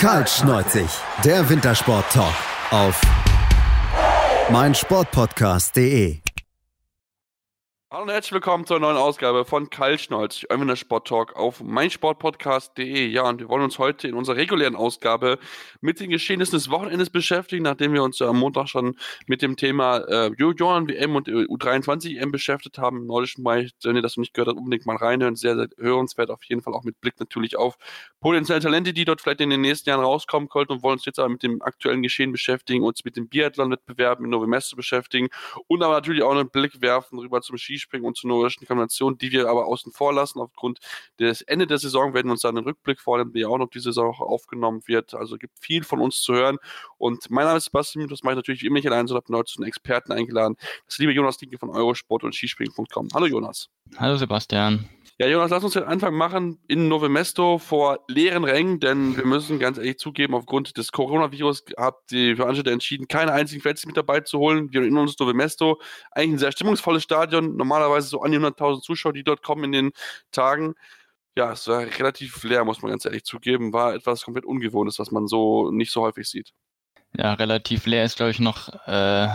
Kaltschneuzig, der Wintersport-Talk auf meinsportpodcast.de. Hallo und herzlich willkommen zur neuen Ausgabe von Kaltschnolz, eurem Sport Talk auf meinsportpodcast.de. Ja, und wir wollen uns heute in unserer regulären Ausgabe mit den Geschehnissen des Wochenendes beschäftigen, nachdem wir uns ja am Montag schon mit dem Thema äh, WM und U23 EM beschäftigt haben. Im nordischen Bereich, wenn ihr das noch nicht gehört habt, unbedingt mal reinhören. Sehr, sehr hörenswert auf jeden Fall, auch mit Blick natürlich auf potenzielle Talente, die dort vielleicht in den nächsten Jahren rauskommen könnten und wollen uns jetzt aber mit dem aktuellen Geschehen beschäftigen, uns mit dem Biathlon-Wettbewerben in Novemester beschäftigen und aber natürlich auch einen Blick werfen rüber zum Ski Skispringen und zur nordischen Kombination, die wir aber außen vor lassen. Aufgrund des Ende der Saison werden wir uns dann einen Rückblick vornehmen, wie auch noch diese Saison aufgenommen wird. Also gibt viel von uns zu hören. Und mein Name ist Sebastian, das mache ich natürlich immer nicht allein, sondern habe heute einen Experten eingeladen. Das liebe Jonas Dinke von Eurosport und Skispringen.com. Hallo Jonas. Hallo Sebastian. Ja, Jonas, lass uns den Anfang machen in Novemesto vor leeren Rängen, denn wir müssen ganz ehrlich zugeben, aufgrund des Coronavirus hat die Veranstalter entschieden, keine einzigen Fans mit dabei zu holen. Wir erinnern uns Novemesto, eigentlich ein sehr stimmungsvolles Stadion, normalerweise so an die 100.000 Zuschauer, die dort kommen in den Tagen. Ja, es war relativ leer, muss man ganz ehrlich zugeben. War etwas komplett Ungewohntes, was man so nicht so häufig sieht. Ja, relativ leer ist, glaube ich, noch äh,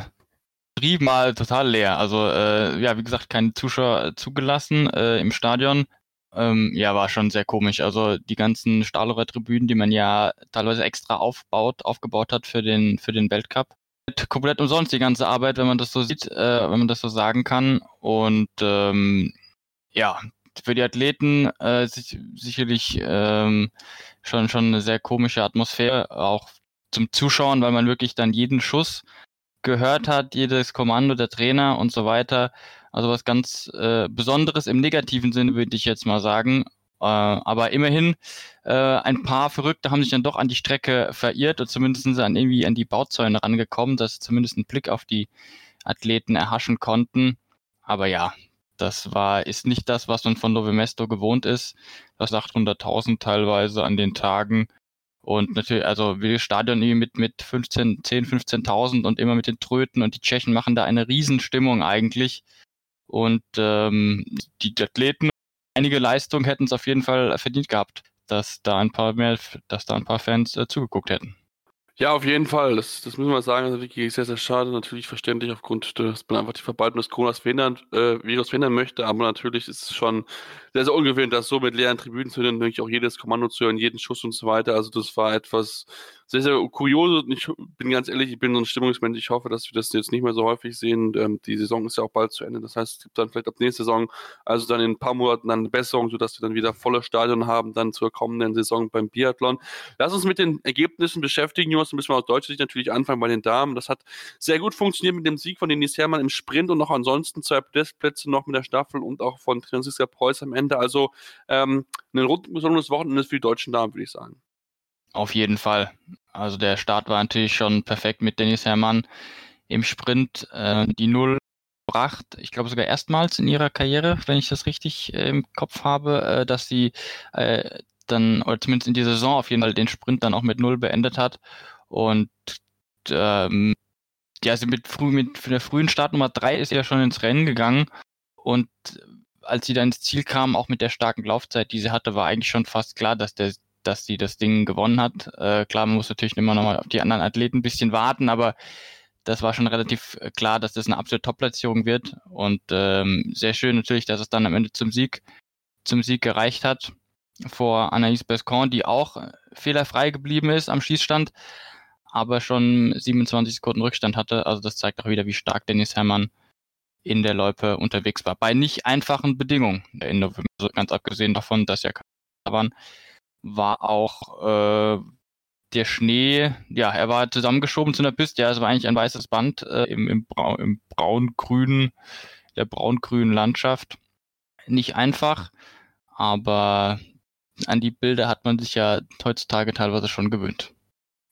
mal total leer. Also äh, ja, wie gesagt, keine Zuschauer zugelassen äh, im Stadion. Ähm, ja, war schon sehr komisch. Also die ganzen Stahlorer Tribünen, die man ja teilweise extra aufbaut, aufgebaut hat für den für den Weltcup. Komplett umsonst die ganze Arbeit, wenn man das so sieht, äh, wenn man das so sagen kann. Und ähm, ja, für die Athleten äh, sich, sicherlich ähm, schon schon eine sehr komische Atmosphäre, auch zum Zuschauen, weil man wirklich dann jeden Schuss gehört hat, jedes Kommando der Trainer und so weiter. Also was ganz äh, Besonderes im negativen Sinne, würde ich jetzt mal sagen. Äh, aber immerhin, äh, ein paar Verrückte haben sich dann doch an die Strecke verirrt und zumindest sind sie an irgendwie an die Bauzäune rangekommen, dass sie zumindest einen Blick auf die Athleten erhaschen konnten. Aber ja, das war, ist nicht das, was man von Novemesto gewohnt ist. Das 800.000 teilweise an den Tagen. Und natürlich, also das Stadion mit, mit 15, 10, 15.000 und immer mit den Tröten und die Tschechen machen da eine Riesenstimmung eigentlich. Und ähm, die Athleten, einige Leistungen hätten es auf jeden Fall verdient gehabt, dass da ein paar mehr, dass da ein paar Fans äh, zugeguckt hätten. Ja, auf jeden Fall. Das, das müssen wir sagen. Das ist wirklich sehr, sehr schade. Natürlich verständlich aufgrund, dass man einfach die Verbreitung des verhindern, äh, verhindern möchte. Aber natürlich ist es schon sehr, sehr ungewöhnlich, das so mit leeren Tribünen zu hören, wirklich auch jedes Kommando zu hören, jeden Schuss und so weiter. Also das war etwas sehr, sehr kurios. Ich bin ganz ehrlich, ich bin so ein Stimmungsmensch. Ich hoffe, dass wir das jetzt nicht mehr so häufig sehen. Ähm, die Saison ist ja auch bald zu Ende. Das heißt, es gibt dann vielleicht ab nächster Saison, also dann in ein paar Monaten dann eine Besserung, sodass wir dann wieder volle Stadion haben, dann zur kommenden Saison beim Biathlon. Lass uns mit den Ergebnissen beschäftigen, Jonas. Müssen wir aus deutscher Sicht natürlich anfangen bei den Damen. Das hat sehr gut funktioniert mit dem Sieg von Denise Herrmann im Sprint und noch ansonsten zwei Podestplätze noch mit der Staffel und auch von Franziska Preuß am Ende. Also ähm, ein rund besonderes Wochenende für die deutschen Damen, würde ich sagen. Auf jeden Fall. Also der Start war natürlich schon perfekt mit Dennis Herrmann im Sprint. Äh, die Null gebracht, ich glaube sogar erstmals in ihrer Karriere, wenn ich das richtig äh, im Kopf habe, äh, dass sie äh, dann, oder zumindest in dieser Saison auf jeden Fall den Sprint dann auch mit Null beendet hat. Und ähm, ja, also mit, früh, mit der frühen Startnummer 3 ist sie ja schon ins Rennen gegangen. Und als sie dann ins Ziel kam, auch mit der starken Laufzeit, die sie hatte, war eigentlich schon fast klar, dass der dass sie das Ding gewonnen hat. Äh, klar, man muss natürlich immer noch mal auf die anderen Athleten ein bisschen warten, aber das war schon relativ äh, klar, dass das eine absolute Top-Platzierung wird. Und ähm, sehr schön natürlich, dass es dann am Ende zum Sieg, zum Sieg gereicht hat vor Anaïs Bescon, die auch fehlerfrei geblieben ist am Schießstand, aber schon 27 Sekunden Rückstand hatte. Also das zeigt auch wieder, wie stark Dennis Herrmann in der Loipe unterwegs war. Bei nicht einfachen Bedingungen. Also ganz abgesehen davon, dass ja waren, war auch äh, der Schnee, ja, er war zusammengeschoben zu einer Piste, ja, es war eigentlich ein weißes Band äh, im, im, Brau im braun-grünen, der braun-grünen Landschaft. Nicht einfach, aber an die Bilder hat man sich ja heutzutage teilweise schon gewöhnt.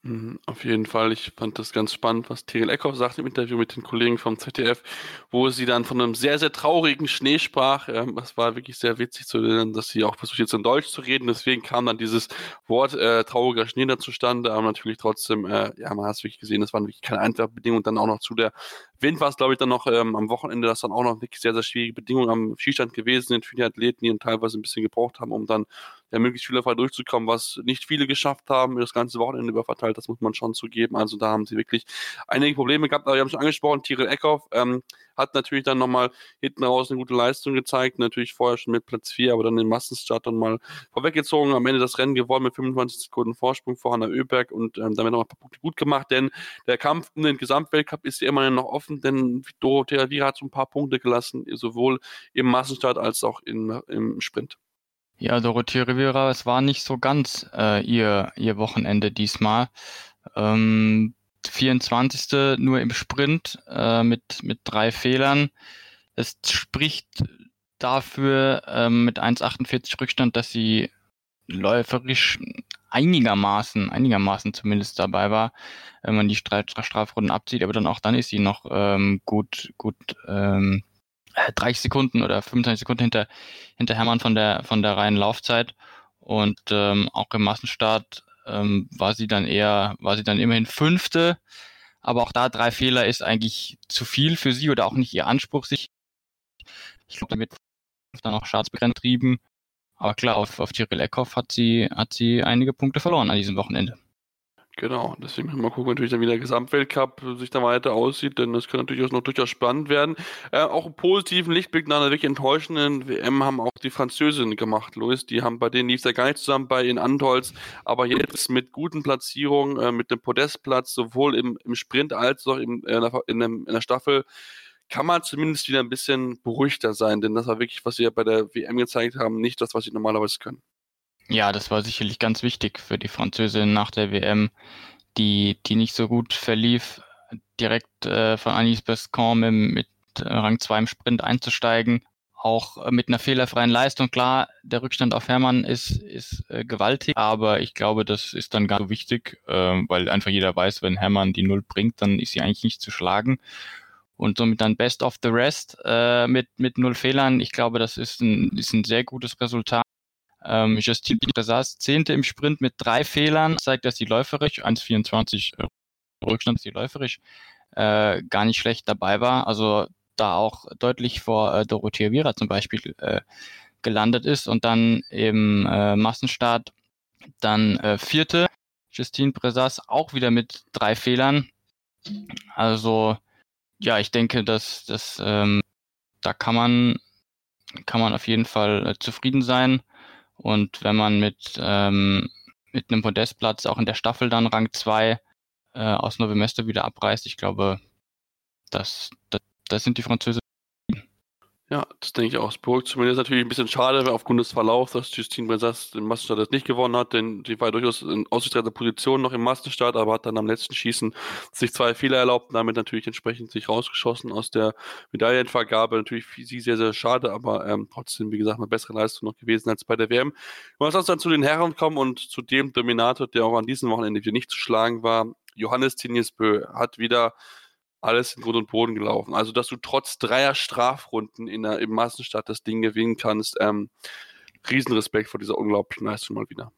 Mhm, auf jeden Fall. Ich fand das ganz spannend, was Tiril Eckhoff sagte im Interview mit den Kollegen vom ZDF, wo sie dann von einem sehr, sehr traurigen Schnee sprach. Ähm, das war wirklich sehr witzig zu hören, dass sie auch versucht jetzt in Deutsch zu reden. Deswegen kam dann dieses Wort äh, trauriger Schnee da zustande. Aber natürlich trotzdem, äh, ja, man hat es wirklich gesehen, das waren wirklich keine einfache Bedingungen. dann auch noch zu der Wind war es, glaube ich, dann noch ähm, am Wochenende, das dann auch noch wirklich sehr, sehr schwierige Bedingungen am Skistand gewesen sind für die Athleten, die teilweise ein bisschen gebraucht haben, um dann ja, möglichst fehlerfrei durchzukommen, was nicht viele geschafft haben, das ganze Wochenende über verteilt, das muss man schon zugeben. Also da haben sie wirklich einige Probleme gehabt, aber wir haben schon angesprochen, Tyrell Eckhoff ähm, hat natürlich dann nochmal hinten raus eine gute Leistung gezeigt, natürlich vorher schon mit Platz 4, aber dann den Massenstart dann mal vorweggezogen, am Ende das Rennen gewonnen mit 25 Sekunden Vorsprung vor Hanna Oeberg und ähm, damit noch ein paar Punkte gut gemacht, denn der Kampf um den Gesamtweltcup ist ja immerhin noch offen, denn Dorothea Vira hat so ein paar Punkte gelassen, sowohl im Massenstart als auch in, im Sprint. Ja, Dorothea Rivera, es war nicht so ganz äh, ihr, ihr Wochenende diesmal. Ähm, 24. nur im Sprint äh, mit, mit drei Fehlern. Es spricht dafür ähm, mit 1,48 Rückstand, dass sie läuferisch einigermaßen, einigermaßen zumindest dabei war, wenn man die Strafrunden abzieht, aber dann auch dann ist sie noch ähm, gut, gut ähm, 30 Sekunden oder 25 Sekunden hinter, hinter Hermann von der, von der reinen Laufzeit. Und ähm, auch im Massenstart ähm, war sie dann eher, war sie dann immerhin Fünfte. Aber auch da drei Fehler ist eigentlich zu viel für sie oder auch nicht ihr Anspruch, sich, ich glaube, damit dann auch staatsbegrenzt trieben. Aber klar, auf, auf Tyrell Eckhoff hat sie, hat sie einige Punkte verloren an diesem Wochenende. Genau, deswegen müssen wir mal gucken, natürlich dann wie der Gesamtweltcup sich da weiter aussieht, denn das kann natürlich auch noch durchaus spannend werden. Äh, auch einen positiven Lichtblick nach einer wirklich enttäuschenden WM haben auch die Französinnen gemacht, Luis. Die haben bei denen lief es ja gar nicht zusammen bei in Antolz, aber jetzt mit guten Platzierungen, äh, mit dem Podestplatz, sowohl im, im Sprint als auch im, äh, in, dem, in der Staffel, kann man zumindest wieder ein bisschen beruhigter sein, denn das war wirklich, was sie ja bei der WM gezeigt haben, nicht das, was sie normalerweise können. Ja, das war sicherlich ganz wichtig für die Französin nach der WM, die, die nicht so gut verlief, direkt äh, von Anis Bescon mit, mit äh, Rang 2 im Sprint einzusteigen. Auch äh, mit einer fehlerfreien Leistung. Klar, der Rückstand auf Hermann ist, ist äh, gewaltig, aber ich glaube, das ist dann gar so wichtig, äh, weil einfach jeder weiß, wenn Hermann die Null bringt, dann ist sie eigentlich nicht zu schlagen. Und somit dann Best of the Rest äh, mit, mit null Fehlern. Ich glaube, das ist ein, ist ein sehr gutes Resultat. Ähm, Justine Bresas Zehnte im Sprint mit drei Fehlern, zeigt, dass sie läuferisch, 1,24 äh, Rückstand, sie läuferisch äh, gar nicht schlecht dabei war. Also da auch deutlich vor äh, Dorothea Viera zum Beispiel äh, gelandet ist und dann im äh, Massenstart dann äh, vierte. Justine Bresas auch wieder mit drei Fehlern. Also ja, ich denke, dass, dass ähm, da kann man kann man auf jeden Fall äh, zufrieden sein. Und wenn man mit, ähm, mit einem Podestplatz auch in der Staffel dann Rang 2 äh, aus Novemester wieder abreißt, ich glaube, das, das, das sind die Französischen ja, das denke ich auch. Beruhigt zumindest natürlich ein bisschen schade aufgrund des Verlaufs, dass Justine Bressas den Massenstart jetzt nicht gewonnen hat, denn die war durchaus in aussichtsreicher Position noch im Massenstart, aber hat dann am letzten Schießen sich zwei Fehler erlaubt und damit natürlich entsprechend sich rausgeschossen aus der Medaillenvergabe. Natürlich für sie sehr, sehr schade, aber ähm, trotzdem, wie gesagt, eine bessere Leistung noch gewesen als bei der WM. Lass uns dann zu den Herren kommen und zu dem Dominator, der auch an diesem Wochenende wieder nicht zu schlagen war. Johannes Tinjesbö hat wieder alles in Grund und Boden gelaufen. Also, dass du trotz dreier Strafrunden in der, im Massenstart das Ding gewinnen kannst, ähm, Riesenrespekt vor dieser unglaublichen Leistung mal wieder.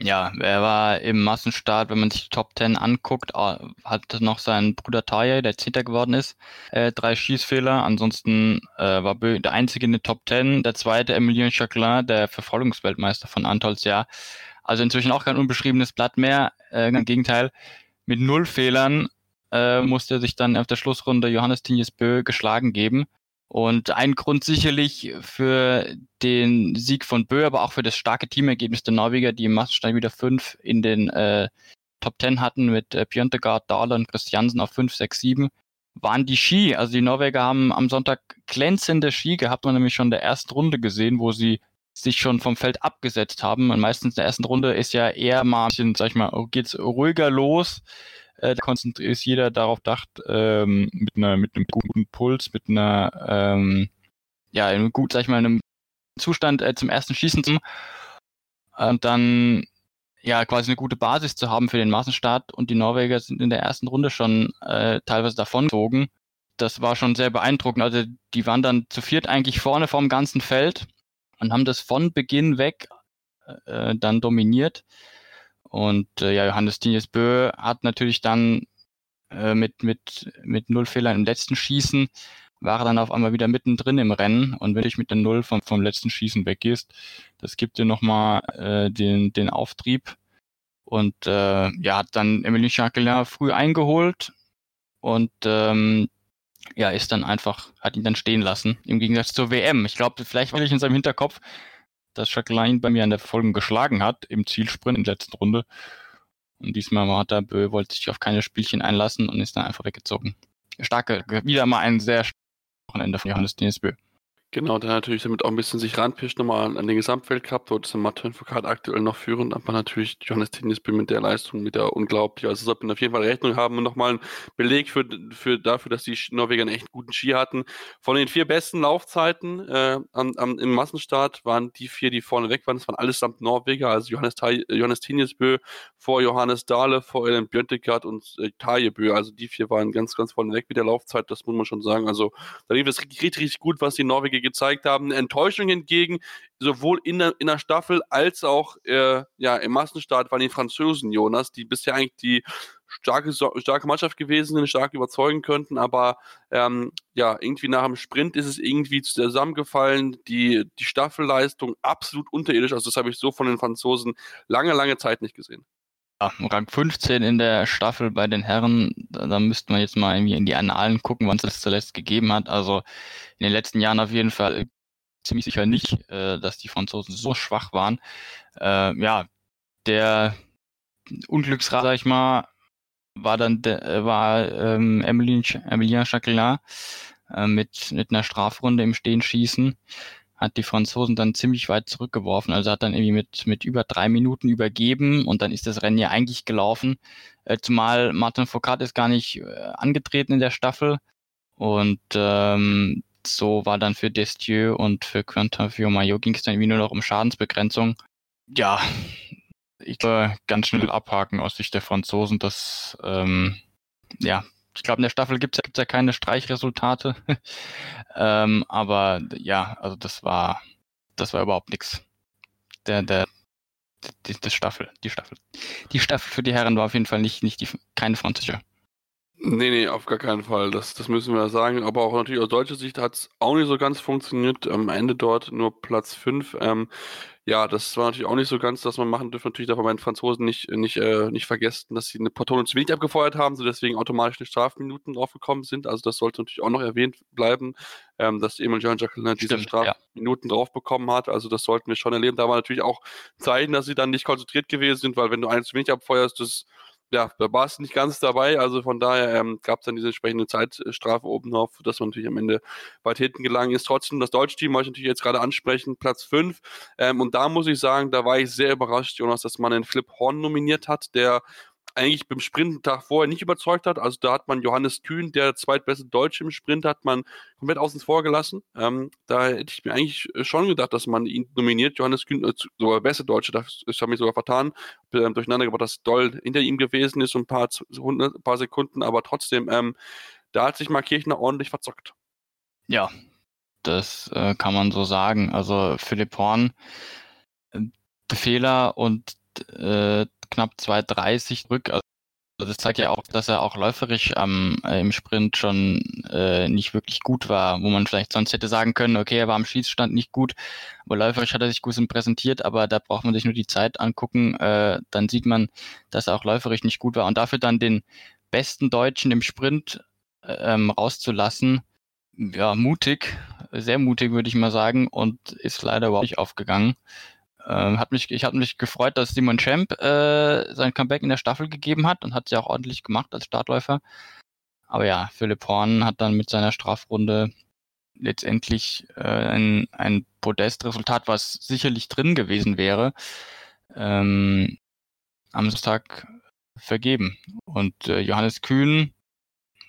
Ja, er war im Massenstart, wenn man sich die Top Ten anguckt, hat noch seinen Bruder Taye, der Zehnter geworden ist, äh, drei Schießfehler. Ansonsten äh, war Bö der einzige in den Top Ten, der zweite Emilien Chaclin, der Verfolgungsweltmeister von Antols Jahr. Also inzwischen auch kein unbeschriebenes Blatt mehr. Äh, Im Gegenteil, mit null Fehlern äh, musste sich dann auf der Schlussrunde Johannes Tinjes Bö geschlagen geben. Und ein Grund sicherlich für den Sieg von Bö, aber auch für das starke Teamergebnis der Norweger, die im Massenstein wieder fünf in den äh, Top Ten hatten mit äh, Pjontegard, Dahle und Christiansen auf 5, 6, 7, waren die Ski. Also die Norweger haben am Sonntag glänzende Ski gehabt, man nämlich schon in der ersten Runde gesehen, wo sie sich schon vom Feld abgesetzt haben. Und meistens in der ersten Runde ist ja eher mal ein bisschen, sag ich mal, geht's ruhiger los. Äh, da konzentriert ist jeder darauf dacht, ähm, mit einer, mit einem guten Puls, mit einer, ähm, ja, einem gut, sag ich mal, einem Zustand äh, zum ersten Schießen zu und dann ja quasi eine gute Basis zu haben für den Massenstart und die Norweger sind in der ersten Runde schon äh, teilweise davongezogen. Das war schon sehr beeindruckend. Also die waren dann zu viert eigentlich vorne vom ganzen Feld und haben das von Beginn weg äh, dann dominiert. Und äh, ja, Johannes Bö hat natürlich dann äh, mit, mit, mit null Fehlern im letzten Schießen, war er dann auf einmal wieder mittendrin im Rennen. Und wenn du mit der Null vom, vom letzten Schießen weggehst, das gibt dir nochmal äh, den, den Auftrieb. Und äh, ja, hat dann Emily Jacquelin früh eingeholt und ähm, ja, ist dann einfach, hat ihn dann stehen lassen, im Gegensatz zur WM. Ich glaube, vielleicht war ich in seinem Hinterkopf, dass Jacqueline bei mir an der Folge geschlagen hat, im Zielsprint in der letzten Runde. Und diesmal war der Bö, wollte sich auf keine Spielchen einlassen und ist dann einfach weggezogen. Starke, wieder mal ein sehr Wochenende von Johannes Denis Bö. Genau, der natürlich damit auch ein bisschen sich ranpischt nochmal an, den Gesamtweltcup. Dort ist der Martin Foucault aktuell noch führend, aber natürlich Johannes Tinisby mit der Leistung wieder unglaublich. Also sollte man auf jeden Fall Rechnung haben und nochmal ein Beleg für, für dafür, dass die Norweger einen echt guten Ski hatten. Von den vier besten Laufzeiten äh, am, am, im Massenstart waren die vier, die vorne weg waren. Das waren allesamt Norweger, also Johannes, Johannes Tinisbö vor Johannes Dahle, vor Ellen Björntegard und äh, Tajebö. Also die vier waren ganz, ganz vorne weg mit der Laufzeit, das muss man schon sagen. Also da lief es richtig, richtig gut, was die Norweger gezeigt haben. Eine Enttäuschung hingegen, sowohl in der, in der Staffel als auch äh, ja, im Massenstart waren die Franzosen, Jonas, die bisher eigentlich die starke, starke Mannschaft gewesen sind, stark überzeugen könnten, aber ähm, ja, irgendwie nach dem Sprint ist es irgendwie zusammengefallen, die, die Staffelleistung absolut unterirdisch, also das habe ich so von den Franzosen lange, lange Zeit nicht gesehen. Ja, Rang 15 in der Staffel bei den Herren, da, da müsste man jetzt mal irgendwie in die Annalen gucken, wann es das zuletzt gegeben hat. Also in den letzten Jahren auf jeden Fall ziemlich sicher nicht, äh, dass die Franzosen so schwach waren. Äh, ja, der Unglücksrat, sag ich mal, war dann de, äh, war ähm, Emilien, Emilien Jacquelin äh, mit, mit einer Strafrunde im Stehenschießen hat die Franzosen dann ziemlich weit zurückgeworfen. Also hat dann irgendwie mit, mit über drei Minuten übergeben und dann ist das Rennen ja eigentlich gelaufen. Äh, zumal Martin Foucault ist gar nicht äh, angetreten in der Staffel. Und ähm, so war dann für Destieu und für Quentin Fiomayo ging es dann irgendwie nur noch um Schadensbegrenzung. Ja, ich glaube, ganz schnell abhaken aus Sicht der Franzosen. dass ähm, ja, ich glaube, in der Staffel gibt es ja keine Streichresultate. ähm, aber ja, also das war, das war überhaupt nichts. Der, der, die, die, Staffel, die Staffel. Die Staffel für die Herren war auf jeden Fall nicht, nicht die, keine französische. Nee, nee, auf gar keinen Fall. Das, das müssen wir sagen. Aber auch natürlich aus deutscher Sicht hat es auch nicht so ganz funktioniert. Am Ende dort nur Platz 5. Ähm, ja, das war natürlich auch nicht so ganz, dass man machen dürfen. Natürlich darf man bei den Franzosen nicht, nicht, äh, nicht vergessen, dass sie eine Portone zu wenig abgefeuert haben, so deswegen automatisch eine Strafminuten draufgekommen sind. Also das sollte natürlich auch noch erwähnt bleiben, ähm, dass Emil Jean Jacqueline diese Strafminuten ja. drauf bekommen hat. Also das sollten wir schon erleben. Da war natürlich auch Zeichen, dass sie dann nicht konzentriert gewesen sind, weil wenn du eins zu wenig abfeuerst, das ja, da war es nicht ganz dabei. Also von daher ähm, gab es dann diese entsprechende Zeitstrafe oben drauf, dass man natürlich am Ende weit hinten gelangen ist. Trotzdem, das deutsche Team wollte ich natürlich jetzt gerade ansprechen, Platz 5. Ähm, und da muss ich sagen, da war ich sehr überrascht, Jonas, dass man den Flip Horn nominiert hat, der eigentlich beim Sprinttag vorher nicht überzeugt hat. Also da hat man Johannes Kühn, der zweitbeste Deutsche im Sprint, hat man komplett außen vor gelassen. Ähm, da hätte ich mir eigentlich schon gedacht, dass man ihn nominiert. Johannes Kühn, äh, sogar beste Deutsche, das, das habe ich sogar vertan, äh, durcheinander gebracht, dass Doll hinter ihm gewesen ist, und ein paar, ein paar Sekunden, aber trotzdem, ähm, da hat sich Markirchner ordentlich verzockt. Ja, das äh, kann man so sagen. Also Philipp Horn, äh, Fehler und äh, knapp 2,30 zurück. Also das zeigt ja auch, dass er auch läuferisch ähm, im Sprint schon äh, nicht wirklich gut war, wo man vielleicht sonst hätte sagen können, okay, er war am Schießstand nicht gut, aber läuferisch hat er sich gut präsentiert, aber da braucht man sich nur die Zeit angucken, äh, dann sieht man, dass er auch läuferisch nicht gut war und dafür dann den besten Deutschen im Sprint äh, ähm, rauszulassen, ja, mutig, sehr mutig würde ich mal sagen und ist leider überhaupt nicht aufgegangen. Ähm, hat mich, ich hatte mich gefreut, dass Simon Champ äh, sein Comeback in der Staffel gegeben hat und hat sie auch ordentlich gemacht als Startläufer. Aber ja, Philipp Horn hat dann mit seiner Strafrunde letztendlich äh, ein, ein Podestresultat, was sicherlich drin gewesen wäre, ähm, am Samstag vergeben. Und äh, Johannes Kühn,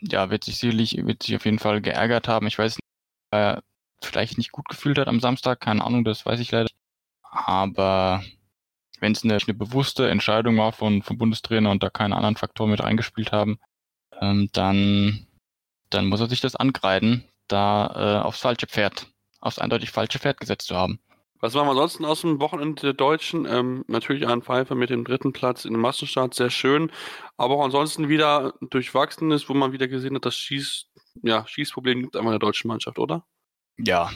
ja, wird sich sicherlich, wird sich auf jeden Fall geärgert haben. Ich weiß nicht, er vielleicht nicht gut gefühlt hat am Samstag, keine Ahnung, das weiß ich leider aber wenn es eine, eine, bewusste Entscheidung war von, vom Bundestrainer und da keine anderen Faktoren mit reingespielt haben, ähm, dann, dann muss er sich das angreifen, da äh, aufs falsche Pferd, aufs eindeutig falsche Pferd gesetzt zu haben. Was machen wir ansonsten aus dem Wochenende der Deutschen? Ähm, natürlich ein Pfeifer mit dem dritten Platz in Massenstart, sehr schön. Aber auch ansonsten wieder durchwachsenes, wo man wieder gesehen hat, das Schieß, ja, Schießproblem gibt einfach in der deutschen Mannschaft, oder? Ja,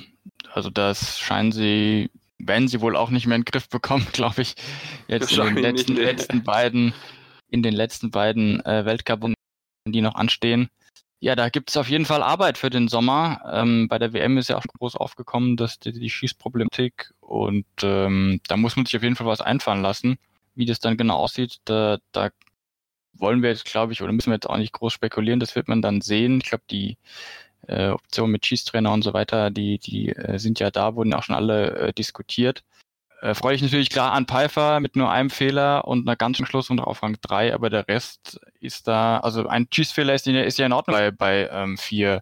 also das scheinen sie, wenn sie wohl auch nicht mehr in den Griff bekommen, glaube ich, jetzt in den letzten, nicht, letzten beiden, in den letzten beiden äh, Weltcup, die noch anstehen. Ja, da gibt es auf jeden Fall Arbeit für den Sommer. Ähm, bei der WM ist ja auch groß aufgekommen, dass die, die Schießproblematik und ähm, da muss man sich auf jeden Fall was einfallen lassen. Wie das dann genau aussieht, da, da wollen wir jetzt, glaube ich, oder müssen wir jetzt auch nicht groß spekulieren, das wird man dann sehen. Ich glaube, die äh, Optionen mit Schießtrainer und so weiter, die, die äh, sind ja da, wurden auch schon alle äh, diskutiert. Äh, freue ich natürlich klar an Pfeiffer mit nur einem Fehler und einer ganzen Schluss und auf Rang 3, aber der Rest ist da, also ein Schießfehler ist, ist ja in Ordnung bei, bei ähm, vier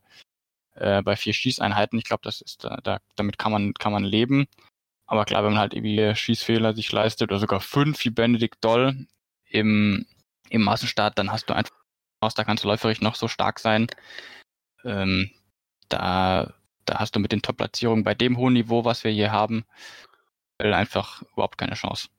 äh, bei vier Schießeinheiten. Ich glaube, das ist da, da, damit kann man kann man leben. Aber klar, wenn man halt irgendwie Schießfehler sich leistet oder sogar fünf wie Benedikt Doll im im Massenstart, dann hast du einfach da kannst du läuferisch noch so stark sein. Ähm, da da hast du mit den Top-Platzierungen bei dem hohen Niveau, was wir hier haben, einfach überhaupt keine Chance.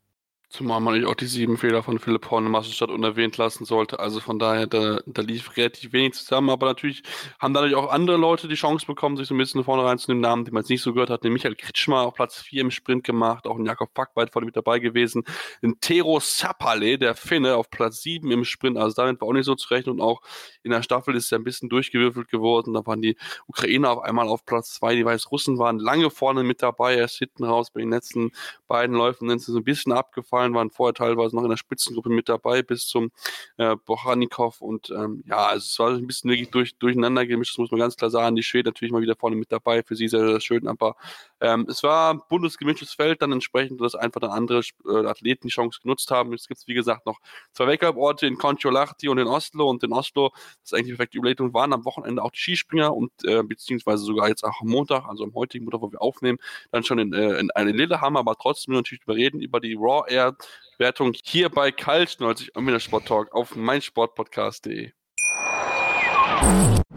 Zumal man auch die sieben Fehler von Philipp Horn in Massenstadt unerwähnt lassen sollte. Also von daher, da, da lief relativ wenig zusammen. Aber natürlich haben dadurch auch andere Leute die Chance bekommen, sich so ein bisschen vorne reinzunehmen. Namen, die man jetzt nicht so gehört hat. Den Michael Kritschmer auf Platz 4 im Sprint gemacht. Auch ein Jakob Fackweit vorne mit dabei gewesen. Ein Tero Sapale, der Finne, auf Platz 7 im Sprint. Also damit war auch nicht so zu rechnen. Und auch in der Staffel ist er ein bisschen durchgewürfelt geworden. Da waren die Ukrainer auf einmal auf Platz 2. Die Weißrussen waren lange vorne mit dabei. Erst hinten raus bei den letzten beiden Läufen sind sie so ein bisschen abgefallen gefallen, waren vorher teilweise noch in der Spitzengruppe mit dabei bis zum äh, Bochanikow und ähm, ja, also es war ein bisschen wirklich durch, durcheinander gemischt, das muss man ganz klar sagen. Die Schweden natürlich mal wieder vorne mit dabei, für sie sehr, sehr schön, aber ähm, es war ein bundesgemischtes Feld, dann entsprechend, dass einfach dann andere äh, Athleten die Chance genutzt haben. Es gibt, wie gesagt, noch zwei Wake-up-Orte in Kontiolahti und in Oslo und in Oslo, das ist eigentlich die perfekte Überlegung, waren am Wochenende auch die Skispringer und äh, beziehungsweise sogar jetzt auch am Montag, also am heutigen Montag, wo wir aufnehmen, dann schon in, äh, in eine Lillehammer, aber trotzdem natürlich überreden über die Raw Air Wertung hier bei Kaltschnäuzig und mit der Sport Talk auf meinsportpodcast.de.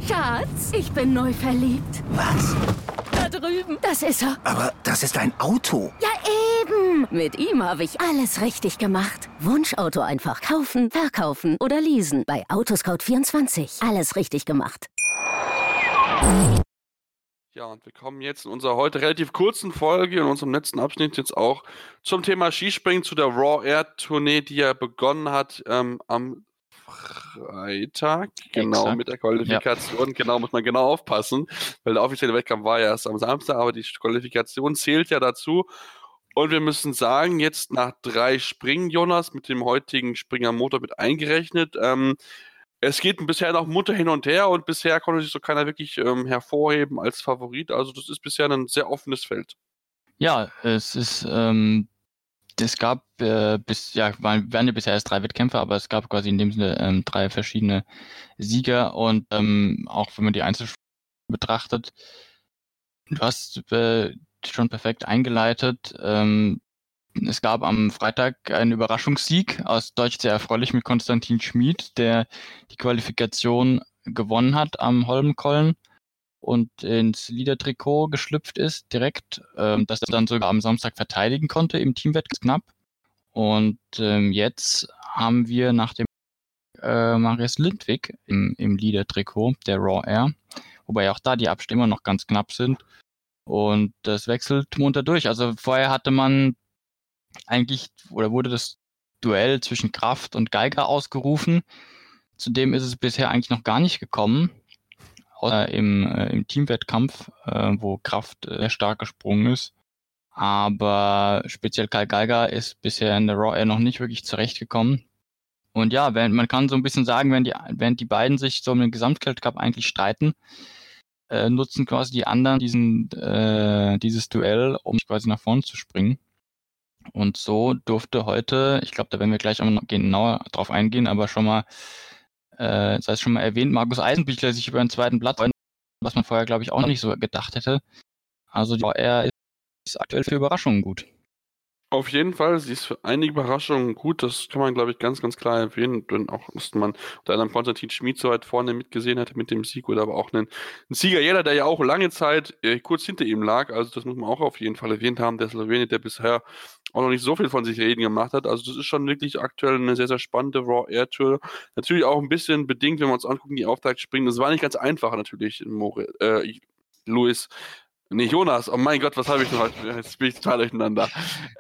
Schatz, ich bin neu verliebt. Was? Da drüben. Das ist er. Aber das ist ein Auto. Ja, eben. Mit ihm habe ich alles richtig gemacht. Wunschauto einfach kaufen, verkaufen oder leasen. Bei Autoscout24. Alles richtig gemacht. Ja, und wir kommen jetzt in unserer heute relativ kurzen Folge, in unserem letzten Abschnitt jetzt auch zum Thema Skispringen, zu der Raw Air Tournee, die ja begonnen hat ähm, am Freitag, genau, Exakt. mit der Qualifikation. Ja. Genau, muss man genau aufpassen, weil der offizielle Wettkampf war ja erst am Samstag, aber die Qualifikation zählt ja dazu. Und wir müssen sagen, jetzt nach drei Springen, Jonas, mit dem heutigen Springermotor mit eingerechnet, ähm, es geht bisher noch munter hin und her und bisher konnte sich so keiner wirklich ähm, hervorheben als Favorit. Also das ist bisher ein sehr offenes Feld. Ja, es ist, ähm, es gab äh, bis, ja, waren, waren ja bisher erst drei Wettkämpfe, aber es gab quasi in dem Sinne ähm, drei verschiedene Sieger und ähm, auch wenn man die Einzelspiele betrachtet, du hast äh, schon perfekt eingeleitet. Ähm, es gab am Freitag einen Überraschungssieg aus Deutsch sehr erfreulich mit Konstantin Schmid, der die Qualifikation gewonnen hat am Holmenkollen und ins Liedertrikot geschlüpft ist direkt, ähm, das er dann sogar am Samstag verteidigen konnte im Teamwettkampf knapp. Und ähm, jetzt haben wir nach dem äh, Marius Lindwig im, im Liedertrikot der Raw Air, wobei auch da die Abstimmungen noch ganz knapp sind. Und das wechselt munter durch. Also vorher hatte man eigentlich oder wurde das Duell zwischen Kraft und Geiger ausgerufen. Zudem ist es bisher eigentlich noch gar nicht gekommen, außer im, äh, im Teamwettkampf, äh, wo Kraft äh, sehr stark gesprungen ist. Aber speziell Kai Geiger ist bisher in der Raw Air noch nicht wirklich zurechtgekommen. Und ja, wenn, man kann so ein bisschen sagen, wenn die, wenn die beiden sich so im Gesamtweltcup eigentlich streiten, äh, nutzen quasi die anderen diesen, äh, dieses Duell, um quasi nach vorne zu springen. Und so durfte heute, ich glaube, da werden wir gleich genauer drauf eingehen, aber schon mal, äh, sei es schon mal erwähnt, Markus Eisenbüchler sich über einen zweiten Platz, was man vorher, glaube ich, auch nicht so gedacht hätte. Also VR ist aktuell für Überraschungen gut. Auf jeden Fall, sie ist für einige Überraschungen gut, das kann man, glaube ich, ganz, ganz klar erwähnen. Denn auch, dass man unter anderem Konstantin Schmid so weit vorne mitgesehen hatte mit dem Sieg oder aber auch einen, Sieger Jeder, der ja auch lange Zeit äh, kurz hinter ihm lag. Also, das muss man auch auf jeden Fall erwähnt haben. Der Slowene, der bisher auch noch nicht so viel von sich reden gemacht hat. Also, das ist schon wirklich aktuell eine sehr, sehr spannende Raw Air Tour. Natürlich auch ein bisschen bedingt, wenn wir uns angucken, die Auftaktspringen. Das war nicht ganz einfach, natürlich, More, äh, Louis Nee, Jonas, oh mein Gott, was habe ich denn heute? Jetzt bin ich total durcheinander.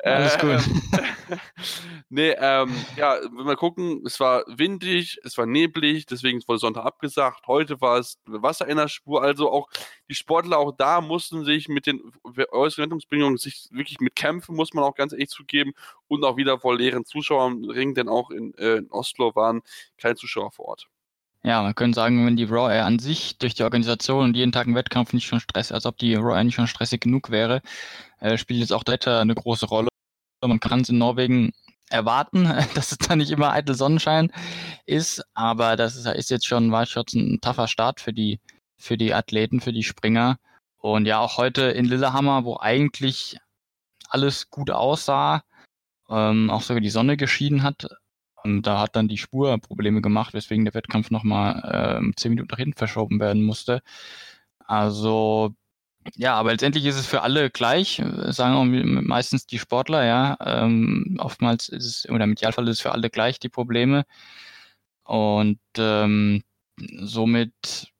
Alles gut. Ähm, nee, ähm, ja, wenn wir gucken, es war windig, es war neblig, deswegen wurde Sonntag abgesagt. Heute war es Wasser in der Spur, also auch die Sportler auch da mussten sich mit den äußeren Rettungsbedingungen sich wirklich mit kämpfen, muss man auch ganz ehrlich zugeben, und auch wieder vor leeren Zuschauern ringen, denn auch in, äh, in Oslo waren keine Zuschauer vor Ort. Ja, man könnte sagen, wenn die Raw Air an sich durch die Organisation und jeden Tag ein Wettkampf nicht schon Stress, als ob die Raw Air nicht schon stressig genug wäre, äh, spielt jetzt auch das Wetter eine große Rolle. Man kann es in Norwegen erwarten, dass es da nicht immer eitel Sonnenschein ist, aber das ist, ist jetzt schon, war schon ein tougher Start für die, für die Athleten, für die Springer. Und ja, auch heute in Lillehammer, wo eigentlich alles gut aussah, ähm, auch sogar die Sonne geschieden hat, und da hat dann die Spur Probleme gemacht, weswegen der Wettkampf nochmal äh, zehn Minuten nach hinten verschoben werden musste. Also ja, aber letztendlich ist es für alle gleich, sagen auch meistens die Sportler, ja. Ähm, oftmals ist es, oder im Idealfall ist es für alle gleich die Probleme. Und ähm, somit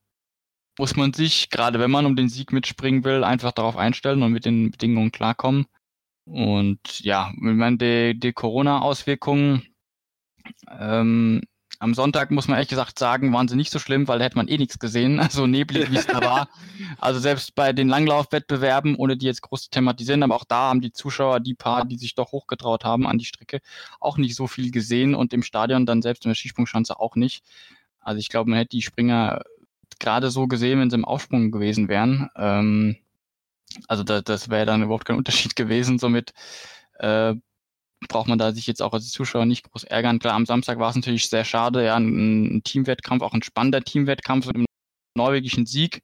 muss man sich, gerade wenn man um den Sieg mitspringen will, einfach darauf einstellen und mit den Bedingungen klarkommen. Und ja, ich meine, die, die Corona-Auswirkungen, ähm, am Sonntag muss man ehrlich gesagt sagen, waren sie nicht so schlimm, weil da hätte man eh nichts gesehen, so neblig wie es da war. Also selbst bei den Langlaufwettbewerben, ohne die jetzt groß zu thematisieren, aber auch da haben die Zuschauer, die paar, die sich doch hochgetraut haben an die Strecke, auch nicht so viel gesehen und im Stadion dann selbst in der Skisprungschanze auch nicht. Also ich glaube, man hätte die Springer gerade so gesehen, wenn sie im Aufsprung gewesen wären. Ähm, also da, das wäre dann überhaupt kein Unterschied gewesen. Somit äh, braucht man da sich jetzt auch als Zuschauer nicht groß ärgern. Klar, am Samstag war es natürlich sehr schade, ja, ein, ein Teamwettkampf, auch ein spannender Teamwettkampf mit einem norwegischen Sieg.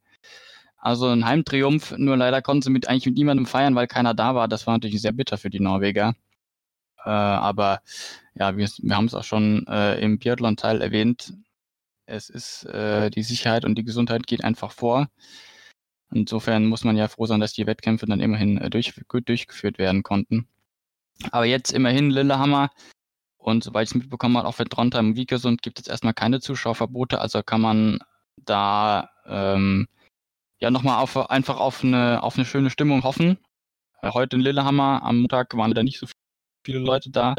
Also ein Heimtriumph, nur leider konnten sie mit eigentlich mit niemandem feiern, weil keiner da war. Das war natürlich sehr bitter für die Norweger. Äh, aber ja, wir, wir haben es auch schon äh, im Biathlon-Teil erwähnt. Es ist äh, die Sicherheit und die Gesundheit geht einfach vor. Insofern muss man ja froh sein, dass die Wettkämpfe dann immerhin äh, durch, gut durchgeführt werden konnten. Aber jetzt immerhin Lillehammer und soweit ich es mitbekommen habe, auch für Trondheim und Vikersund gibt es erstmal keine Zuschauerverbote, also kann man da ähm, ja nochmal auf, einfach auf eine, auf eine schöne Stimmung hoffen. Äh, heute in Lillehammer, am Montag waren da nicht so viele Leute da.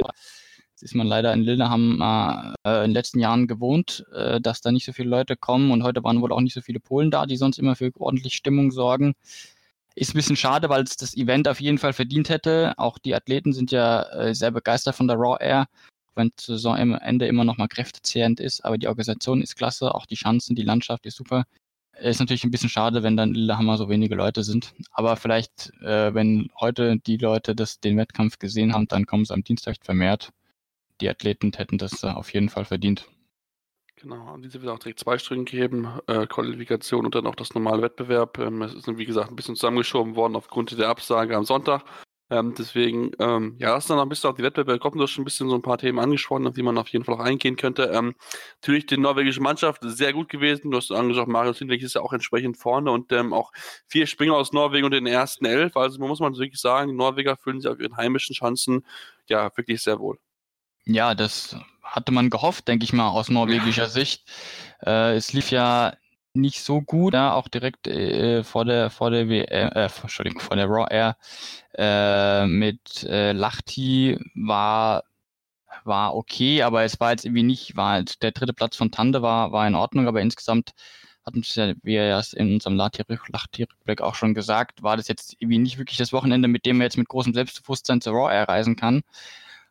Jetzt ist man leider in Lillehammer äh, in den letzten Jahren gewohnt, äh, dass da nicht so viele Leute kommen und heute waren wohl auch nicht so viele Polen da, die sonst immer für ordentlich Stimmung sorgen. Ist ein bisschen schade, weil es das Event auf jeden Fall verdient hätte. Auch die Athleten sind ja äh, sehr begeistert von der Raw Air, wenn die Saison am Ende immer noch mal kräftezehrend ist. Aber die Organisation ist klasse, auch die Chancen, die Landschaft ist super. Ist natürlich ein bisschen schade, wenn dann Lillehammer so wenige Leute sind. Aber vielleicht, äh, wenn heute die Leute das, den Wettkampf gesehen haben, dann kommen sie am Dienstag vermehrt. Die Athleten hätten das äh, auf jeden Fall verdient. Genau, diese wird auch direkt zwei Stränge geben, äh, Qualifikation und dann auch das normale Wettbewerb. Ähm, es ist, wie gesagt, ein bisschen zusammengeschoben worden aufgrund der Absage am Sonntag. Ähm, deswegen, ähm, ja, hast dann noch ein bisschen auf die Wettbewerbe kommen, du hast schon ein bisschen so ein paar Themen angesprochen, auf die man auf jeden Fall auch eingehen könnte. Ähm, natürlich die norwegische Mannschaft sehr gut gewesen. Du hast angesprochen, Marius Lindwig ist ja auch entsprechend vorne und ähm, auch vier Springer aus Norwegen und den ersten elf. Also man muss man wirklich sagen, Norweger fühlen sich auf ihren heimischen Chancen ja wirklich sehr wohl. Ja, das hatte man gehofft, denke ich mal, aus norwegischer Sicht. Äh, es lief ja nicht so gut, ja, auch direkt äh, vor der vor der w äh, Entschuldigung, vor der Raw Air. Äh, mit äh, Lachti war war okay, aber es war jetzt irgendwie nicht, war der dritte Platz von Tande war war in Ordnung, aber insgesamt hatten wir ja in unserem Lachti-Rückblick auch schon gesagt, war das jetzt irgendwie nicht wirklich das Wochenende, mit dem man jetzt mit großem Selbstbewusstsein zur Raw Air reisen kann.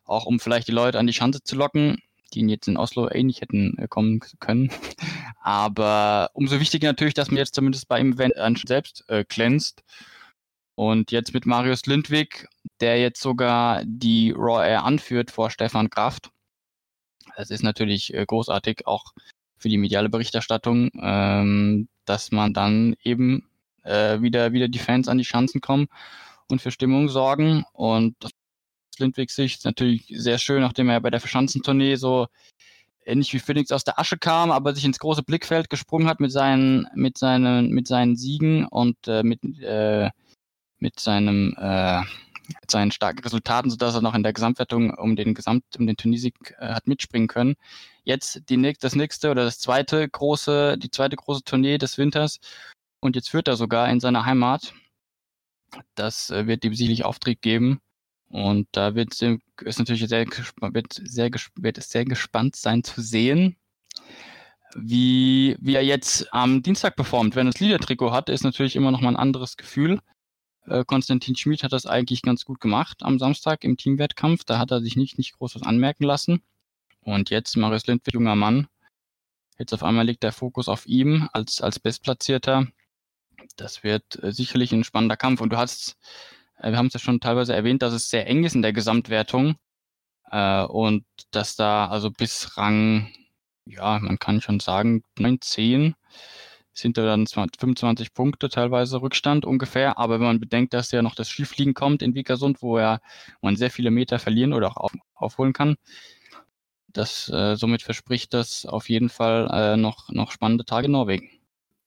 Auch um vielleicht die Leute an die Schanze zu locken, die ihn jetzt in Oslo nicht hätten äh, kommen können. Aber umso wichtiger natürlich, dass man jetzt zumindest bei ihm selbst äh, glänzt. Und jetzt mit Marius Lindwig, der jetzt sogar die Raw Air anführt vor Stefan Kraft. Das ist natürlich äh, großartig, auch für die mediale Berichterstattung, ähm, dass man dann eben äh, wieder, wieder die Fans an die Schanzen kommen und für Stimmung sorgen. Und das Lindwigs Sicht natürlich sehr schön, nachdem er bei der Verschanzentournee so ähnlich wie Phoenix aus der Asche kam, aber sich ins große Blickfeld gesprungen hat mit seinen, mit seinen, mit seinen Siegen und äh, mit, äh, mit seinem äh, seinen starken Resultaten, sodass er noch in der Gesamtwertung um den Gesamt, um den Turniersieg äh, hat mitspringen können. Jetzt die, das nächste oder das zweite große, die zweite große Tournee des Winters und jetzt führt er sogar in seiner Heimat. Das äh, wird ihm sicherlich Auftrieb geben. Und da wird es natürlich sehr, wird sehr, wird es sehr gespannt sein zu sehen, wie, wie er jetzt am Dienstag performt. Wenn er das Liedertrikot hat, ist natürlich immer noch mal ein anderes Gefühl. Äh, Konstantin Schmid hat das eigentlich ganz gut gemacht am Samstag im Teamwettkampf. Da hat er sich nicht, nicht groß was anmerken lassen. Und jetzt Marius Lindwig, junger Mann. Jetzt auf einmal liegt der Fokus auf ihm als, als Bestplatzierter. Das wird äh, sicherlich ein spannender Kampf. Und du hast wir haben es ja schon teilweise erwähnt, dass es sehr eng ist in der Gesamtwertung äh, und dass da also bis Rang, ja, man kann schon sagen, 9, 10 sind da dann 25 Punkte teilweise Rückstand ungefähr. Aber wenn man bedenkt, dass ja noch das Skifliegen kommt in Vikersund, wo, wo man sehr viele Meter verlieren oder auch auf, aufholen kann, das, äh, somit verspricht das auf jeden Fall äh, noch, noch spannende Tage in Norwegen.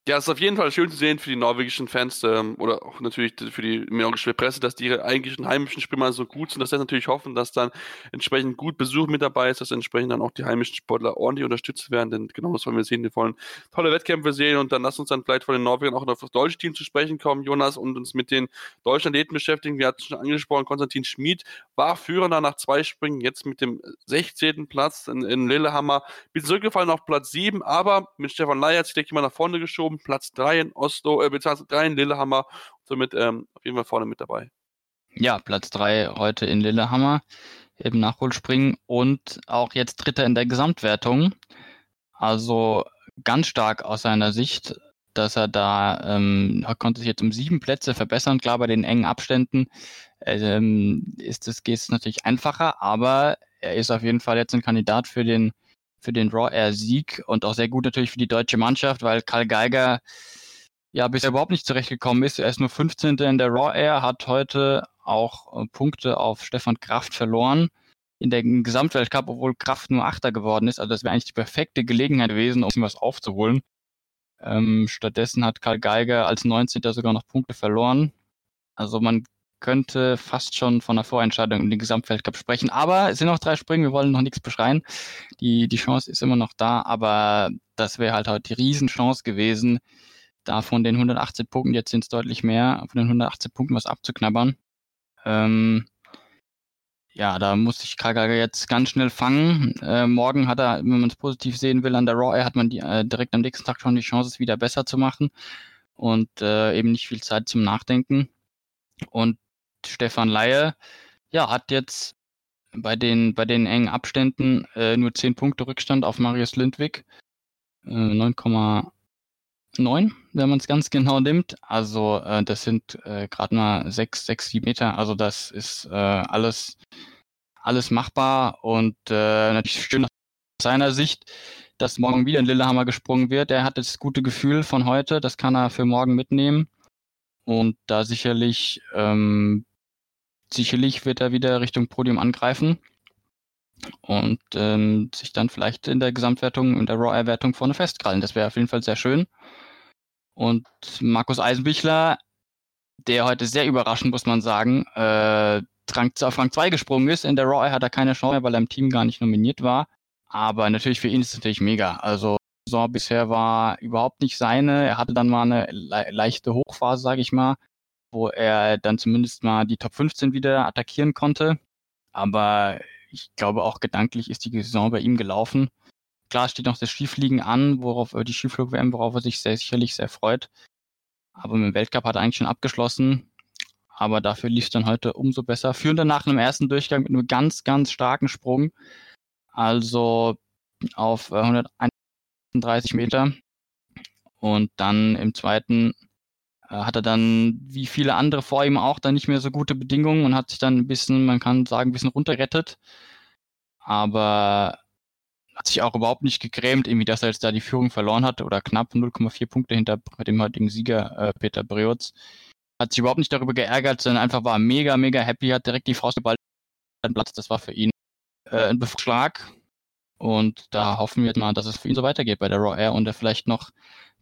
Ja, es ist auf jeden Fall schön zu sehen für die norwegischen Fans ähm, oder auch natürlich für die norwegische Presse, dass die ihre eigentlichen heimischen Spieler so gut sind, dass sie natürlich hoffen, dass dann entsprechend gut Besuch mit dabei ist, dass entsprechend dann auch die heimischen Sportler ordentlich unterstützt werden, denn genau das wollen wir sehen. Wir wollen tolle Wettkämpfe sehen und dann lass uns dann vielleicht von den Norwegern auch auf das deutsche Team zu sprechen kommen, Jonas, und uns mit den deutschen Athleten beschäftigen. Wir hatten schon angesprochen, Konstantin Schmid war Führender nach zwei Springen, jetzt mit dem 16. Platz in, in Lillehammer, bisschen zurückgefallen auf Platz 7, aber mit Stefan Leier hat sich der jemand nach vorne geschoben Platz 3 in Oslo, äh, beziehungsweise 3 in Lillehammer, somit ähm, auf jeden Fall vorne mit dabei. Ja, Platz 3 heute in Lillehammer im Nachholspringen und auch jetzt Dritter in der Gesamtwertung. Also ganz stark aus seiner Sicht, dass er da ähm, konnte sich jetzt um sieben Plätze verbessern. Klar, bei den engen Abständen ähm, ist es geht natürlich einfacher, aber er ist auf jeden Fall jetzt ein Kandidat für den für den Raw Air Sieg und auch sehr gut natürlich für die deutsche Mannschaft, weil Karl Geiger ja bisher überhaupt nicht zurechtgekommen ist. Er ist nur 15. in der Raw Air, hat heute auch äh, Punkte auf Stefan Kraft verloren in der Gesamtweltcup, obwohl Kraft nur Achter geworden ist. Also das wäre eigentlich die perfekte Gelegenheit gewesen, um was aufzuholen. Ähm, stattdessen hat Karl Geiger als 19. sogar noch Punkte verloren. Also man könnte fast schon von einer Vorentscheidung in den Gesamtweltcup sprechen. Aber es sind noch drei Springen, wir wollen noch nichts beschreien. Die, die Chance ist immer noch da, aber das wäre halt heute die Riesenchance gewesen, da von den 118 Punkten, jetzt sind es deutlich mehr, von den 118 Punkten was abzuknabbern. Ähm, ja, da muss sich Kagaga jetzt ganz schnell fangen. Äh, morgen hat er, wenn man es positiv sehen will, an der Raw Air hat man die, äh, direkt am nächsten Tag schon die Chance, es wieder besser zu machen und äh, eben nicht viel Zeit zum Nachdenken. Und Stefan Laie, ja, hat jetzt bei den, bei den engen Abständen äh, nur 10 Punkte Rückstand auf Marius Lindwig. Äh, 9,9, wenn man es ganz genau nimmt. Also äh, das sind äh, gerade mal 6, 6, 7 Meter. Also das ist äh, alles, alles machbar und äh, natürlich schön aus seiner Sicht, dass morgen wieder in Lillehammer gesprungen wird. Er hat das gute Gefühl von heute, das kann er für morgen mitnehmen. Und da sicherlich ähm, sicherlich wird er wieder Richtung Podium angreifen und ähm, sich dann vielleicht in der Gesamtwertung, in der Raw-Erwertung vorne festkrallen. Das wäre auf jeden Fall sehr schön. Und Markus Eisenbichler, der heute sehr überraschend, muss man sagen, äh, auf Rang 2 gesprungen ist. In der Raw hat er keine Chance mehr, weil er im Team gar nicht nominiert war. Aber natürlich für ihn ist es natürlich mega. Also Saison bisher war überhaupt nicht seine. Er hatte dann mal eine le leichte Hochphase, sage ich mal wo er dann zumindest mal die Top 15 wieder attackieren konnte. Aber ich glaube auch gedanklich ist die Saison bei ihm gelaufen. Klar steht noch das Skifliegen an, worauf die Skiflug-WM, worauf er sich sehr, sicherlich sehr freut. Aber mit dem Weltcup hat er eigentlich schon abgeschlossen. Aber dafür lief es dann heute umso besser. Führend nach einem ersten Durchgang mit einem ganz, ganz starken Sprung. Also auf 131 Meter. Und dann im zweiten äh, hat er dann, wie viele andere vor ihm auch, dann nicht mehr so gute Bedingungen und hat sich dann ein bisschen, man kann sagen, ein bisschen runtergerettet. Aber hat sich auch überhaupt nicht gegrämt, irgendwie, dass er jetzt da die Führung verloren hat oder knapp 0,4 Punkte hinter dem heutigen Sieger äh, Peter Breutz. Hat sich überhaupt nicht darüber geärgert, sondern einfach war mega, mega happy, hat direkt die Faust geballt Platz, das war für ihn äh, ein Beschlag. Und da hoffen wir mal, dass es für ihn so weitergeht bei der Raw Air und er vielleicht noch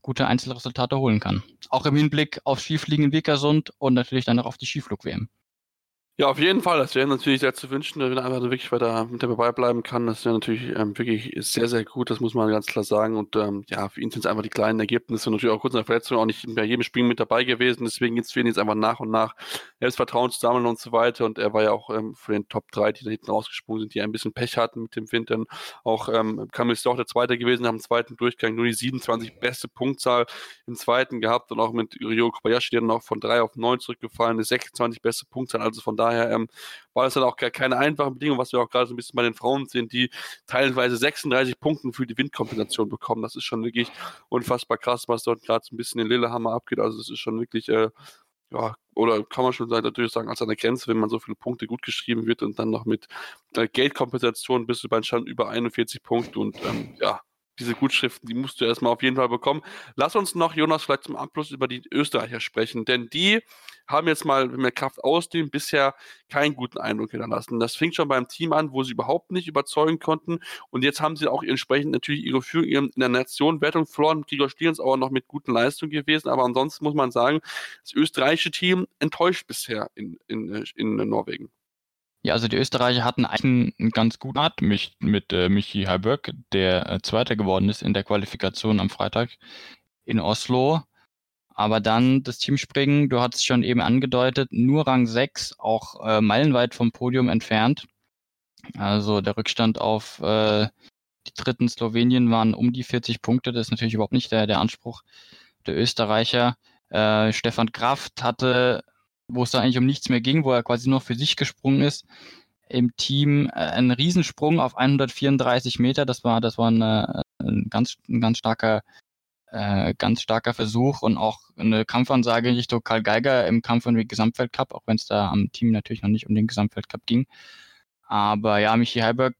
gute Einzelresultate holen kann. Auch im Hinblick auf Skifliegen in Wickersund und natürlich dann auch auf die Skiflug-WM. Ja, auf jeden Fall. Das wäre natürlich sehr zu wünschen, wenn er einfach wirklich weiter mit dabei bleiben kann. Das wäre natürlich ähm, wirklich sehr, sehr gut. Das muss man ganz klar sagen. Und ähm, ja, für ihn sind es einfach die kleinen Ergebnisse. Natürlich auch kurz nach Verletzung auch nicht bei jedem Spiel mit dabei gewesen. Deswegen geht es für ihn jetzt einfach nach und nach Selbstvertrauen zu sammeln und so weiter. Und er war ja auch ähm, für den Top 3, die da hinten rausgesprungen sind, die ein bisschen Pech hatten mit dem Wind. Auch ähm, Kamil ist auch der Zweite gewesen, haben im zweiten Durchgang nur die 27 beste Punktzahl im zweiten gehabt und auch mit Ryo Kobayashi, der dann auch von 3 auf 9 zurückgefallen ist, 26 beste Punktzahl. Also von daher daher ähm, war es dann auch keine einfache Bedingung, was wir auch gerade so ein bisschen bei den Frauen sehen, die teilweise 36 Punkte für die Windkompensation bekommen. Das ist schon wirklich unfassbar krass, was dort gerade so ein bisschen in Lillehammer abgeht. Also es ist schon wirklich äh, ja, oder kann man schon natürlich sagen, als der Grenze, wenn man so viele Punkte gut geschrieben wird und dann noch mit äh, Geldkompensation bist du beim Stand über 41 Punkte und ähm, ja, diese Gutschriften, die musst du erstmal auf jeden Fall bekommen. Lass uns noch, Jonas, vielleicht zum Abschluss über die Österreicher sprechen, denn die haben jetzt mal, wenn wir Kraft ausdehnen, bisher keinen guten Eindruck hinterlassen. Das fing schon beim Team an, wo sie überhaupt nicht überzeugen konnten und jetzt haben sie auch entsprechend natürlich ihre Führung in der Nationenwertung verloren. Gregor Stielens auch noch mit guten Leistungen gewesen, aber ansonsten muss man sagen, das österreichische Team enttäuscht bisher in, in, in Norwegen. Ja, also die Österreicher hatten einen ganz guten Art mit, mit äh, Michi Heiböck, der äh, Zweiter geworden ist in der Qualifikation am Freitag in Oslo. Aber dann das Teamspringen, du hattest schon eben angedeutet, nur Rang 6, auch äh, meilenweit vom Podium entfernt. Also der Rückstand auf äh, die dritten Slowenien waren um die 40 Punkte. Das ist natürlich überhaupt nicht der, der Anspruch der Österreicher. Äh, Stefan Kraft hatte wo es da eigentlich um nichts mehr ging, wo er quasi nur für sich gesprungen ist, im Team äh, ein Riesensprung auf 134 Meter. Das war, das war eine, ein ganz, ein ganz starker, äh, ganz starker Versuch und auch eine Kampfansage in Richtung Karl Geiger im Kampf um den Gesamtweltcup, auch wenn es da am Team natürlich noch nicht um den Gesamtweltcup ging. Aber ja, Michi Heiberg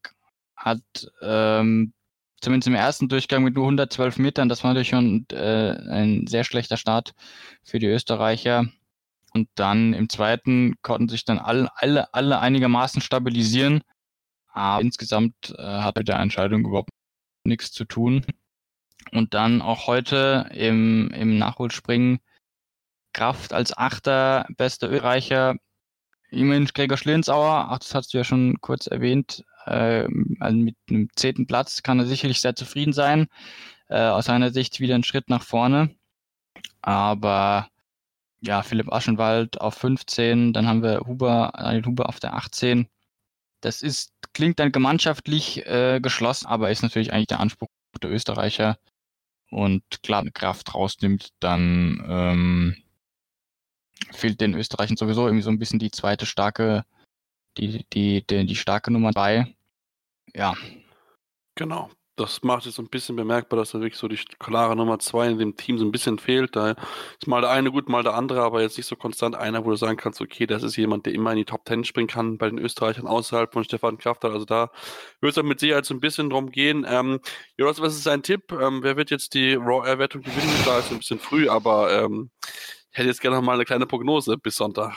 hat ähm, zumindest im ersten Durchgang mit nur 112 Metern, das war natürlich schon äh, ein sehr schlechter Start für die Österreicher. Und dann im zweiten konnten sich dann alle, alle, alle einigermaßen stabilisieren. Aber insgesamt äh, hat mit der Entscheidung überhaupt nichts zu tun. Und dann auch heute im, im Nachholspringen Kraft als Achter, bester Österreicher. Immerhin Gregor Schlensauer, ach, das hast du ja schon kurz erwähnt, äh, also mit einem zehnten Platz kann er sicherlich sehr zufrieden sein. Äh, aus seiner Sicht wieder ein Schritt nach vorne. Aber ja, Philipp Aschenwald auf 15, dann haben wir Huber, Daniel Huber auf der 18. Das ist, klingt dann gemeinschaftlich äh, geschlossen, aber ist natürlich eigentlich der Anspruch der Österreicher. Und klar, eine Kraft rausnimmt, dann ähm, fehlt den Österreichern sowieso irgendwie so ein bisschen die zweite starke, die, die, die, die starke Nummer 3. Ja. Genau das macht es so ein bisschen bemerkbar, dass da wirklich so die klare Nummer zwei in dem Team so ein bisschen fehlt. Da ist mal der eine gut, mal der andere, aber jetzt nicht so konstant einer, wo du sagen kannst, okay, das ist jemand, der immer in die Top Ten springen kann bei den Österreichern außerhalb von Stefan Krafter. Also da wird es auch mit Sicherheit so ein bisschen drum gehen. Ähm, Jonas, was ist dein Tipp? Ähm, wer wird jetzt die Raw-Erwertung gewinnen? Da ist ein bisschen früh, aber ähm, ich hätte jetzt gerne noch mal eine kleine Prognose bis Sonntag.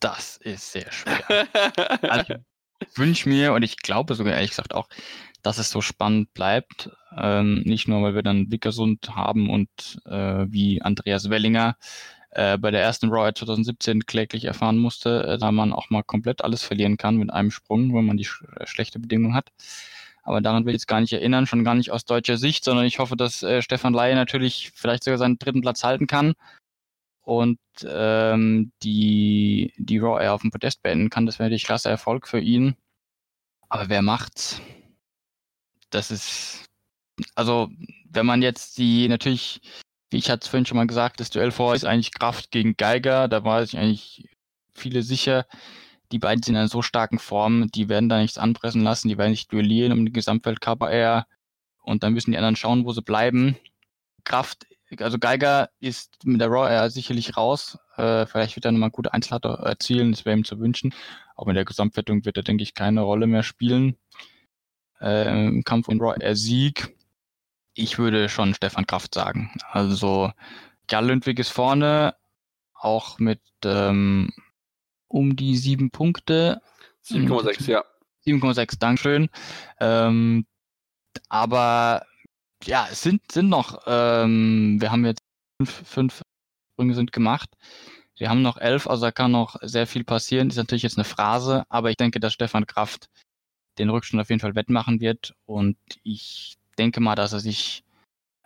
Das ist sehr schwer. also, wünsche mir und ich glaube sogar ehrlich gesagt auch, dass es so spannend bleibt. Ähm, nicht nur, weil wir dann Wickersund haben und äh, wie Andreas Wellinger äh, bei der ersten Raw 2017 kläglich erfahren musste, äh, da man auch mal komplett alles verlieren kann mit einem Sprung, wenn man die sch äh, schlechte Bedingung hat. Aber daran will ich jetzt gar nicht erinnern, schon gar nicht aus deutscher Sicht, sondern ich hoffe, dass äh, Stefan Laie natürlich vielleicht sogar seinen dritten Platz halten kann und ähm, die, die Raw Air auf dem Podest beenden kann. Das wäre natürlich klasse Erfolg für ihn. Aber wer macht's? Das ist, also wenn man jetzt die, natürlich, wie ich hatte es vorhin schon mal gesagt, das Duell vor ist eigentlich Kraft gegen Geiger, da war sich eigentlich viele sicher, die beiden sind in einer so starken Form, die werden da nichts anpressen lassen, die werden nicht duellieren um den Gesamtweltcup eher und dann müssen die anderen schauen, wo sie bleiben. Kraft, also Geiger ist mit der Raw Air sicherlich raus. Äh, vielleicht wird er nochmal gute Einzelheit erzielen, das wäre ihm zu wünschen. Aber in der Gesamtwertung wird er, denke ich, keine Rolle mehr spielen äh, im Kampf um Raw äh, Sieg. Ich würde schon Stefan Kraft sagen. Also Jan Lundwig ist vorne, auch mit ähm, um die sieben Punkte. 7,6, ja. 7,6, Dankeschön. Ähm, aber ja, es sind, sind noch, ähm, wir haben jetzt fünf, fünf Sprünge sind gemacht. Wir haben noch elf, also da kann noch sehr viel passieren. Ist natürlich jetzt eine Phrase, aber ich denke, dass Stefan Kraft den Rückstand auf jeden Fall wettmachen wird. Und ich denke mal, dass er sich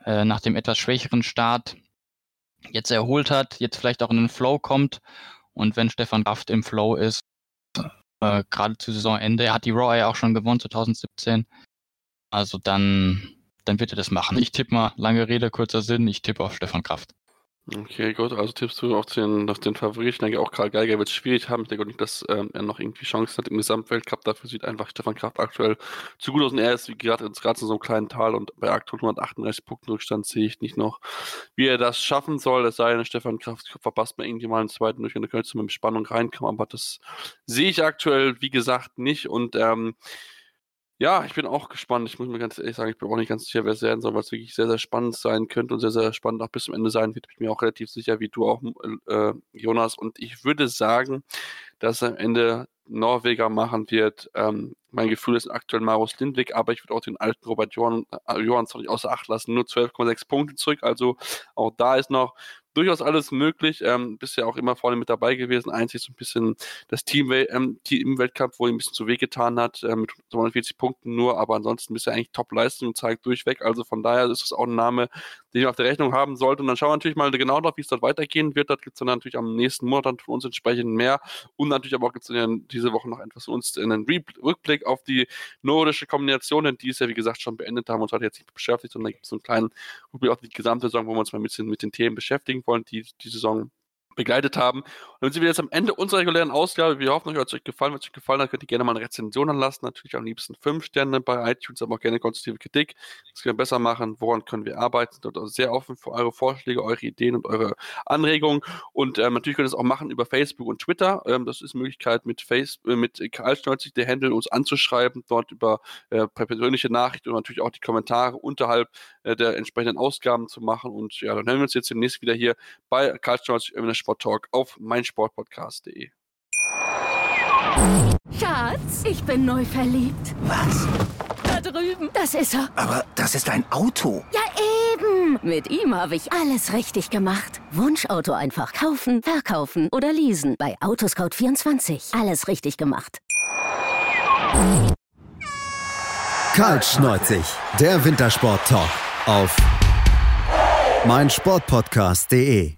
äh, nach dem etwas schwächeren Start jetzt erholt hat, jetzt vielleicht auch in den Flow kommt. Und wenn Stefan Kraft im Flow ist, äh, gerade zu Saisonende, er hat die Raw ja auch schon gewonnen 2017. Also dann, dann wird er das machen. Ich tippe mal, lange Rede, kurzer Sinn, ich tippe auf Stefan Kraft. Okay, gut. Also tippst du auf den, auf den Favorit. Ich denke auch, Karl Geiger wird es schwierig haben. Ich denke auch nicht, dass ähm, er noch irgendwie Chancen hat im Gesamtweltcup. Dafür sieht einfach Stefan Kraft aktuell zu gut aus. Und er ist gerade gerade in so einem kleinen Tal und bei aktuell 138 Punkten Rückstand sehe ich nicht noch, wie er das schaffen soll. Es sei denn, Stefan Kraft verpasst mal irgendwie mal einen zweiten durch und da könnte mit Spannung reinkommen. Aber das sehe ich aktuell, wie gesagt, nicht. Und ähm, ja, ich bin auch gespannt. Ich muss mir ganz ehrlich sagen, ich bin auch nicht ganz sicher, wer es werden soll, weil es wirklich sehr, sehr spannend sein könnte und sehr, sehr spannend auch bis zum Ende sein wird. Ich bin mir auch relativ sicher, wie du auch, äh, Jonas. Und ich würde sagen, dass am Ende Norweger machen wird. Ähm, mein Gefühl ist aktuell Marus Lindwig, aber ich würde auch den alten Robert äh, Johansson nicht außer Acht lassen. Nur 12,6 Punkte zurück. Also auch da ist noch durchaus alles möglich. Ähm, bisher auch immer vorne mit dabei gewesen. Einzig so ein bisschen das Team, ähm, im Weltcup, wo ihm ein bisschen zu weh getan hat, äh, mit 240 Punkten nur, aber ansonsten bisher eigentlich Top-Leistung zeigt durchweg. Also von daher ist es auch ein Name, den ich auf der Rechnung haben sollte. Und dann schauen wir natürlich mal genau drauf, wie es dort weitergehen wird. Dort gibt es dann natürlich am nächsten Monat dann von uns entsprechend mehr. Und natürlich aber auch gibt es dann diese Woche noch etwas von uns, einen Rückblick auf die nordische Kombination, denn die ist ja wie gesagt schon beendet, haben uns halt jetzt nicht beschäftigt, sondern da gibt es so einen kleinen Rückblick auf die gesamte Saison, wo wir uns mal ein bisschen mit den Themen beschäftigen wollen, die die Saison begleitet haben. Und dann sind wir jetzt am Ende unserer regulären Ausgabe. Wir hoffen, euch hat es euch gefallen. Wenn es euch gefallen hat, könnt ihr gerne mal eine Rezension anlassen. Natürlich am liebsten fünf Sterne bei iTunes, aber auch gerne konstruktive Kritik. Das können wir besser machen. Woran können wir arbeiten? Dort sehr offen für eure Vorschläge, eure Ideen und eure Anregungen. Und ähm, natürlich könnt ihr es auch machen über Facebook und Twitter. Ähm, das ist eine Möglichkeit mit Facebook, äh, mit Karl90, der Handle, uns anzuschreiben, dort über äh, persönliche Nachrichten und natürlich auch die Kommentare unterhalb äh, der entsprechenden Ausgaben zu machen. Und ja, dann hören wir uns jetzt demnächst wieder hier bei Karl90 Sport Talk auf meinsportpodcast.de. Schatz, ich bin neu verliebt. Was? Da drüben. Das ist er. Aber das ist ein Auto. Ja, eben. Mit ihm habe ich alles richtig gemacht. Wunschauto einfach kaufen, verkaufen oder leasen. Bei Autoscout24. Alles richtig gemacht. Kaltschneuzig, der Wintersport-Talk auf meinsportpodcast.de.